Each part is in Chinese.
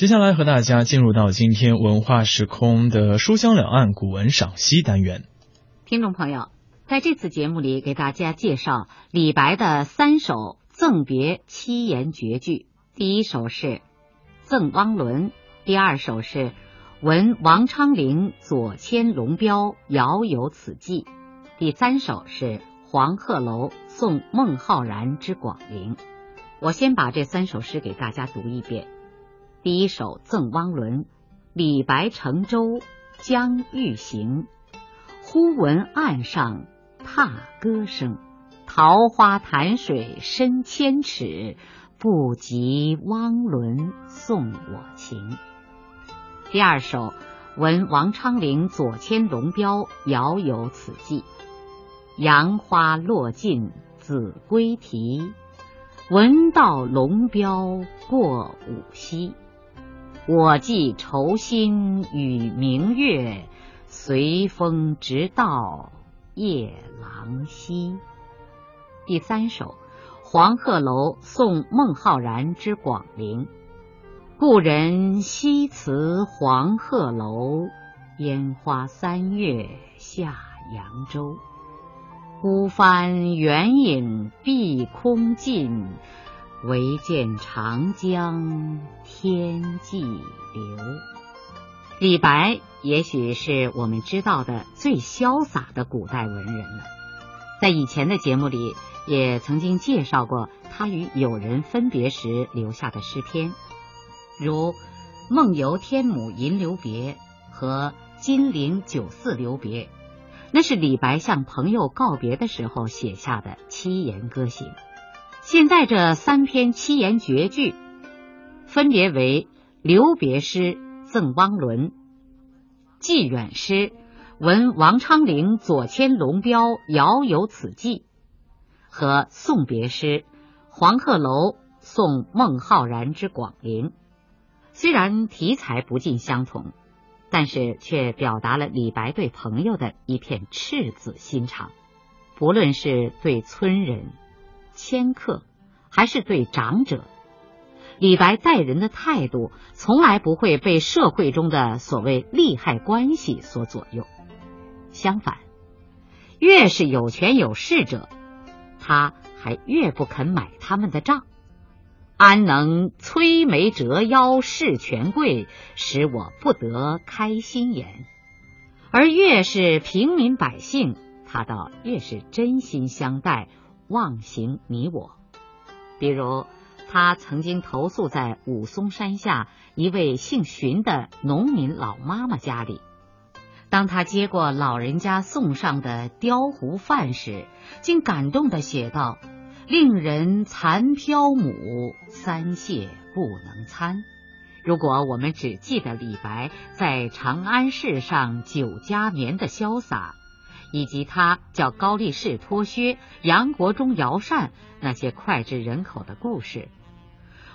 接下来和大家进入到今天文化时空的书香两岸古文赏析单元。听众朋友，在这次节目里，给大家介绍李白的三首赠别七言绝句。第一首是《赠汪伦》，第二首是《闻王昌龄左迁龙标，遥有此寄》，第三首是《黄鹤楼送孟浩然之广陵》。我先把这三首诗给大家读一遍。第一首《赠汪伦》，李白乘舟将欲行，忽闻岸上踏歌声。桃花潭水深千尺，不及汪伦送我情。第二首《闻王昌龄左迁龙标，遥有此寄》，杨花落尽子规啼，闻道龙标过五溪。我寄愁心与明月，随风直到夜郎西。第三首《黄鹤楼送孟浩然之广陵》：故人西辞黄鹤楼，烟花三月下扬州。孤帆远影碧空尽。唯见长江天际流。李白也许是我们知道的最潇洒的古代文人了。在以前的节目里，也曾经介绍过他与友人分别时留下的诗篇，如《梦游天姥吟留别》和《金陵酒肆留别》，那是李白向朋友告别的时候写下的七言歌行。现在这三篇七言绝句，分别为留别诗《赠汪伦》，寄远诗《闻王昌龄左迁龙标，遥有此寄》，和送别诗《黄鹤楼送孟浩然之广陵》。虽然题材不尽相同，但是却表达了李白对朋友的一片赤子心肠，不论是对村人。迁客，还是对长者，李白待人的态度从来不会被社会中的所谓利害关系所左右。相反，越是有权有势者，他还越不肯买他们的账。安能摧眉折腰事权贵，使我不得开心颜？而越是平民百姓，他倒越是真心相待。忘形你我，比如他曾经投宿在武松山下一位姓荀的农民老妈妈家里，当他接过老人家送上的雕壶饭时，竟感动的写道：“令人残漂母，三谢不能餐。”如果我们只记得李白在长安市上酒家眠的潇洒。以及他叫高力士脱靴、杨国忠摇扇那些脍炙人口的故事，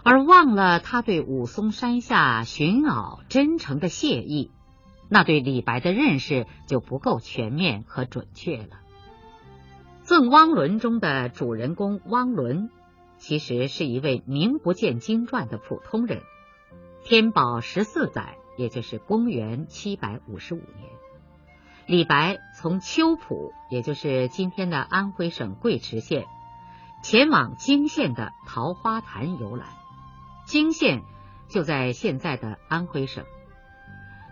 而忘了他对武松山下寻袄真诚的谢意，那对李白的认识就不够全面和准确了。《赠汪伦》中的主人公汪伦，其实是一位名不见经传的普通人。天宝十四载，也就是公元七百五十五年。李白从秋浦，也就是今天的安徽省贵池县，前往泾县的桃花潭游览。泾县就在现在的安徽省。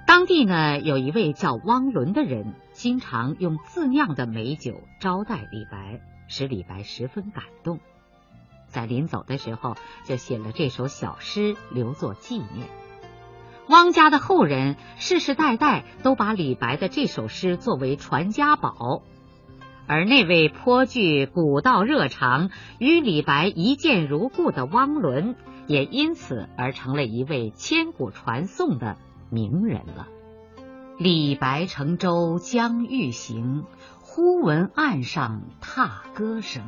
当地呢，有一位叫汪伦的人，经常用自酿的美酒招待李白，使李白十分感动。在临走的时候，就写了这首小诗，留作纪念。汪家的后人世世代代都把李白的这首诗作为传家宝，而那位颇具古道热肠、与李白一见如故的汪伦，也因此而成了一位千古传颂的名人了。李白乘舟将欲行，忽闻岸上踏歌声。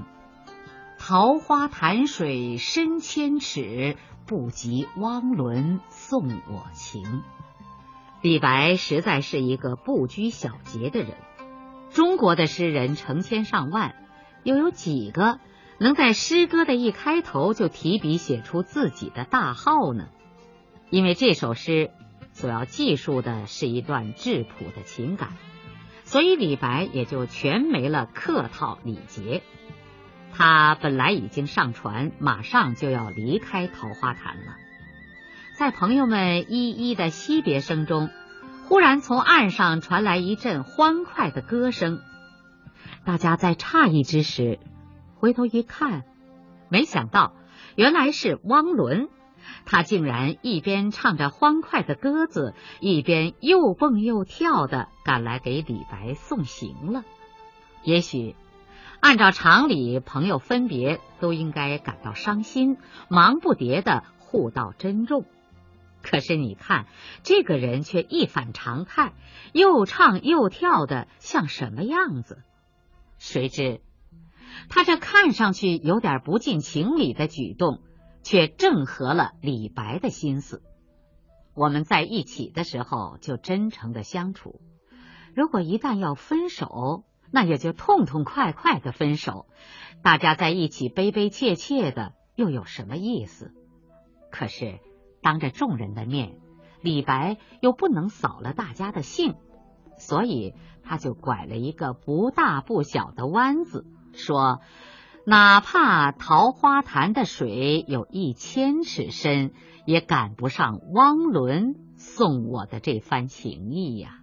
桃花潭水深千尺。不及汪伦送我情。李白实在是一个不拘小节的人。中国的诗人成千上万，又有几个能在诗歌的一开头就提笔写出自己的大号呢？因为这首诗所要记述的是一段质朴的情感，所以李白也就全没了客套礼节。他本来已经上船，马上就要离开桃花潭了。在朋友们一一的惜别声中，忽然从岸上传来一阵欢快的歌声。大家在诧异之时，回头一看，没想到原来是汪伦。他竟然一边唱着欢快的歌子，一边又蹦又跳的赶来给李白送行了。也许。按照常理，朋友分别都应该感到伤心，忙不迭的互道珍重。可是你看，这个人却一反常态，又唱又跳的像什么样子？谁知他这看上去有点不近情理的举动，却正合了李白的心思。我们在一起的时候就真诚的相处，如果一旦要分手，那也就痛痛快快的分手，大家在一起悲悲切切的，又有什么意思？可是当着众人的面，李白又不能扫了大家的兴，所以他就拐了一个不大不小的弯子，说：哪怕桃花潭的水有一千尺深，也赶不上汪伦送我的这番情意呀。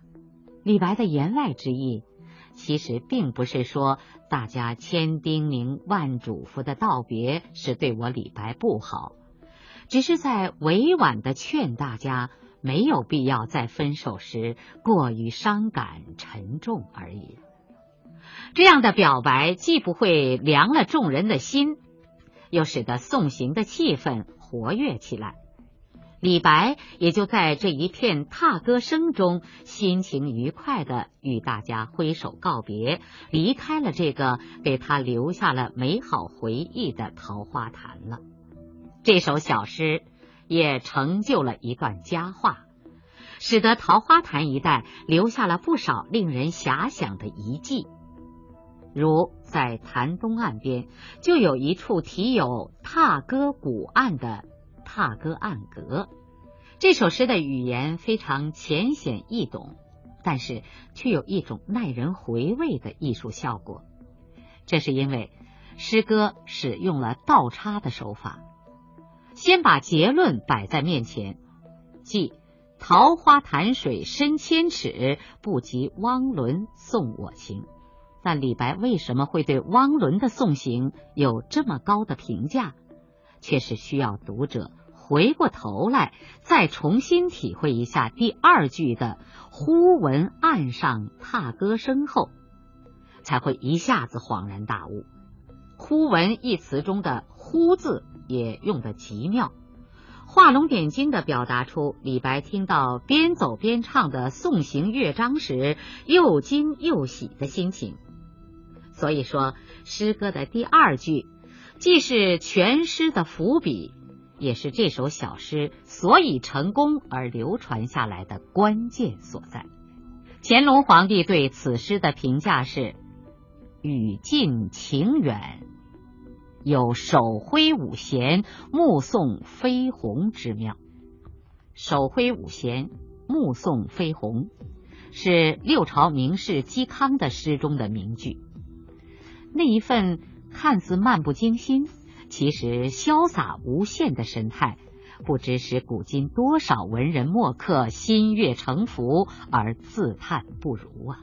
李白的言外之意。其实并不是说大家千叮咛万嘱咐的道别是对我李白不好，只是在委婉的劝大家没有必要在分手时过于伤感沉重而已。这样的表白既不会凉了众人的心，又使得送行的气氛活跃起来。李白也就在这一片踏歌声中，心情愉快的与大家挥手告别，离开了这个给他留下了美好回忆的桃花潭了。这首小诗也成就了一段佳话，使得桃花潭一带留下了不少令人遐想的遗迹。如在潭东岸边，就有一处题有“踏歌古岸”的。踏歌暗阁，这首诗的语言非常浅显易懂，但是却有一种耐人回味的艺术效果。这是因为诗歌使用了倒插的手法，先把结论摆在面前，即“桃花潭水深千尺，不及汪伦送我情”。但李白为什么会对汪伦的送行有这么高的评价，却是需要读者。回过头来，再重新体会一下第二句的“忽闻岸上踏歌声”后，才会一下子恍然大悟。“忽闻”一词中的“忽”字也用得极妙，画龙点睛的表达出李白听到边走边唱的送行乐章时又惊又喜的心情。所以说，诗歌的第二句既是全诗的伏笔。也是这首小诗所以成功而流传下来的关键所在。乾隆皇帝对此诗的评价是：语尽情远，有手挥五弦，目送飞鸿之妙。手挥五弦，目送飞鸿，是六朝名士嵇康的诗中的名句。那一份看似漫不经心。其实潇洒无限的神态，不知使古今多少文人墨客心悦诚服而自叹不如啊！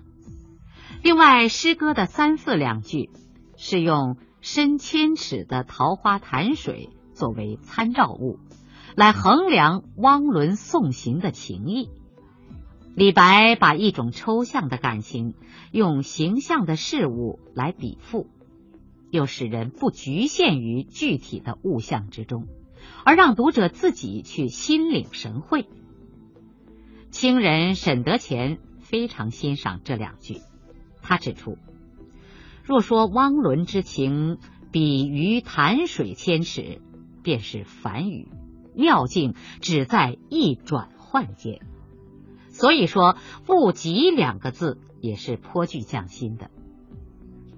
另外，诗歌的三四两句是用深千尺的桃花潭水作为参照物，来衡量汪伦送行的情谊。李白把一种抽象的感情用形象的事物来比附。又使人不局限于具体的物象之中，而让读者自己去心领神会。清人沈德潜非常欣赏这两句，他指出：若说汪伦之情比于潭水千尺，便是凡语，妙境只在一转换间。所以说“不及”两个字也是颇具匠心的。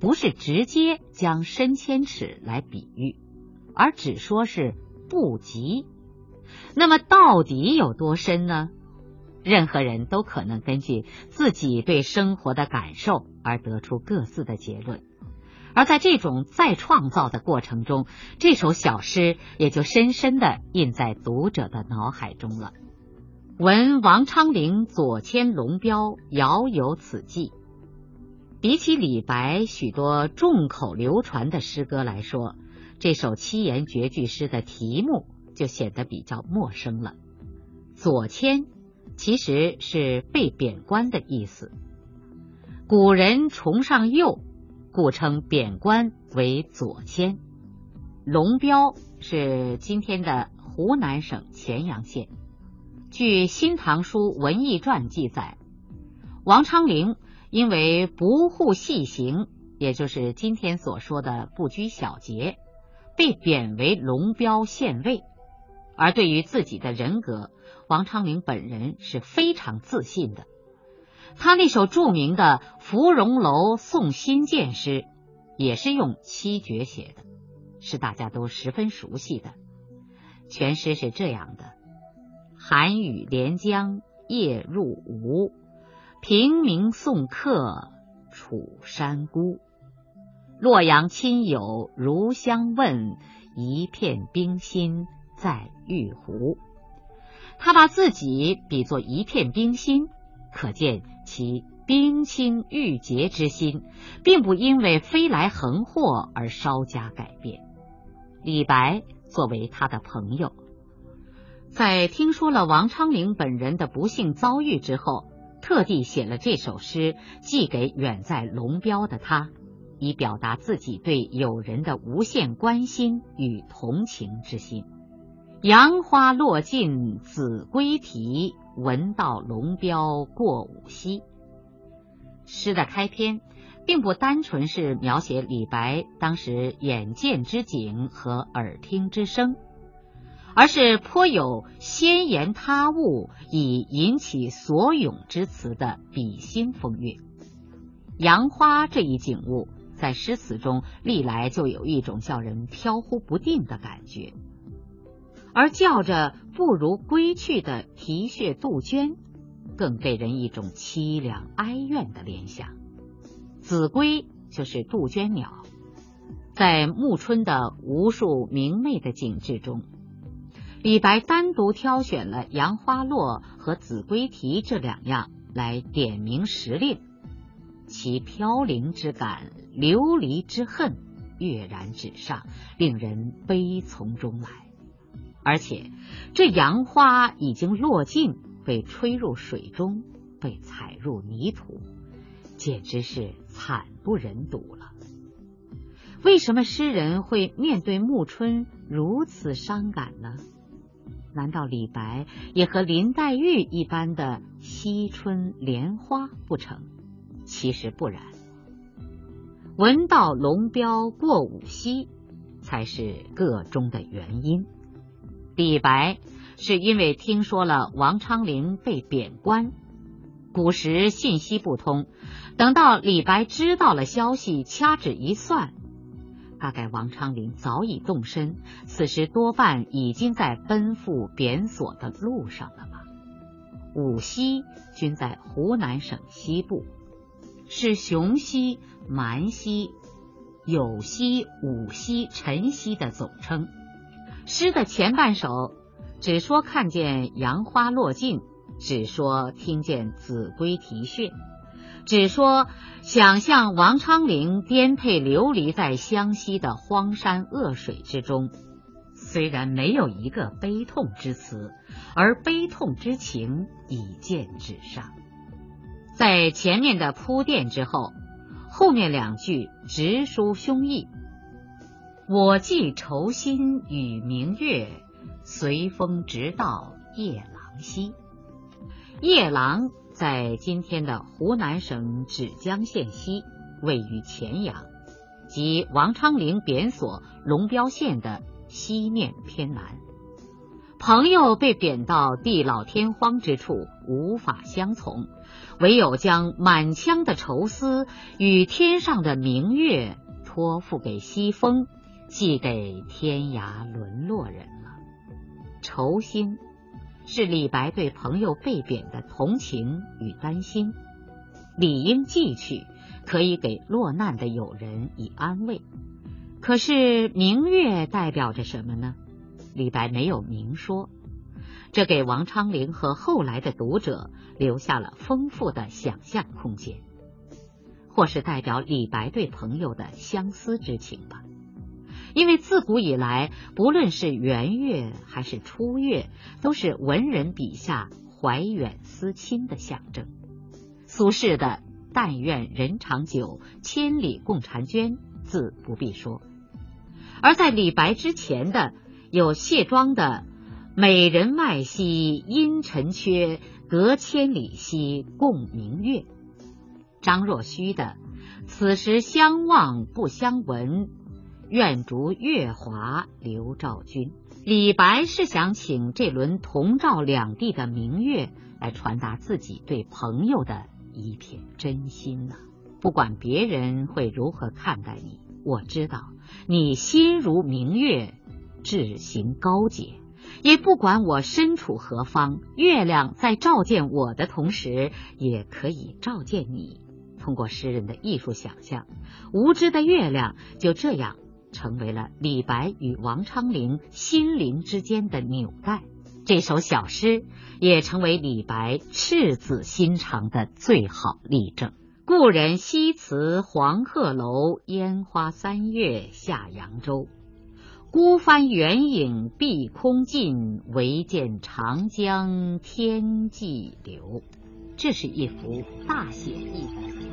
不是直接将深千尺来比喻，而只说是不及，那么到底有多深呢？任何人都可能根据自己对生活的感受而得出各自的结论，而在这种再创造的过程中，这首小诗也就深深的印在读者的脑海中了。闻王昌龄左迁龙标，遥有此寄。比起李白许多众口流传的诗歌来说，这首七言绝句诗的题目就显得比较陌生了。左迁。其实是被贬官的意思。古人崇尚右，故称贬官为左迁。龙标是今天的湖南省乾阳县。据《新唐书文艺传》记载，王昌龄因为不护细行，也就是今天所说的不拘小节，被贬为龙标县尉。而对于自己的人格，王昌龄本人是非常自信的。他那首著名的《芙蓉楼送辛渐》诗，也是用七绝写的，是大家都十分熟悉的。全诗是这样的：寒雨连江夜入吴，平明送客楚山孤。洛阳亲友如相问，一片冰心。在玉壶，他把自己比作一片冰心，可见其冰清玉洁之心，并不因为飞来横祸而稍加改变。李白作为他的朋友，在听说了王昌龄本人的不幸遭遇之后，特地写了这首诗，寄给远在龙标的他，以表达自己对友人的无限关心与同情之心。杨花落尽子规啼，闻道龙标过五溪。诗的开篇并不单纯是描写李白当时眼见之景和耳听之声，而是颇有先言他物以引起所咏之词的比心风韵。杨花这一景物在诗词中历来就有一种叫人飘忽不定的感觉。而叫着不如归去的啼血杜鹃，更给人一种凄凉哀怨的联想。子规就是杜鹃鸟，在暮春的无数明媚的景致中，李白单独挑选了杨花落和子规啼这两样来点明时令，其飘零之感、流离之恨跃然纸上，令人悲从中来。而且，这杨花已经落尽，被吹入水中，被踩入泥土，简直是惨不忍睹了。为什么诗人会面对暮春如此伤感呢？难道李白也和林黛玉一般的惜春怜花不成？其实不然。闻道龙标过五溪，才是个中的原因。李白是因为听说了王昌龄被贬官，古时信息不通，等到李白知道了消息，掐指一算，大概王昌龄早已动身，此时多半已经在奔赴贬所的路上了吧。五溪均在湖南省西部，是雄溪、蛮溪、有溪、五溪、陈溪的总称。诗的前半首只说看见杨花落尽，只说听见子规啼血，只说想象王昌龄颠沛流离在湘西的荒山恶水之中。虽然没有一个悲痛之词，而悲痛之情已见纸上。在前面的铺垫之后，后面两句直抒胸臆。我寄愁心与明月，随风直到夜郎西。夜郎在今天的湖南省芷江县西，位于乾阳，即王昌龄贬所龙标县的西面偏南。朋友被贬到地老天荒之处，无法相从，唯有将满腔的愁思与天上的明月托付给西风。寄给天涯沦落人了。愁心，是李白对朋友被贬的同情与担心，理应寄去，可以给落难的友人以安慰。可是明月代表着什么呢？李白没有明说，这给王昌龄和后来的读者留下了丰富的想象空间，或是代表李白对朋友的相思之情吧。因为自古以来，不论是圆月还是初月，都是文人笔下怀远思亲的象征。苏轼的“但愿人长久，千里共婵娟”自不必说，而在李白之前的有谢庄的“美人外兮因尘缺，隔千里兮共明月”，张若虚的“此时相望不相闻”。愿逐月华流照君。李白是想请这轮同照两地的明月来传达自己对朋友的一片真心呢。不管别人会如何看待你，我知道你心如明月，志行高洁。也不管我身处何方，月亮在照见我的同时，也可以照见你。通过诗人的艺术想象，无知的月亮就这样。成为了李白与王昌龄心灵之间的纽带。这首小诗也成为李白赤子心肠的最好例证。故人西辞黄鹤楼，烟花三月下扬州。孤帆远影碧空尽，唯见长江天际流。这是一幅大写意的。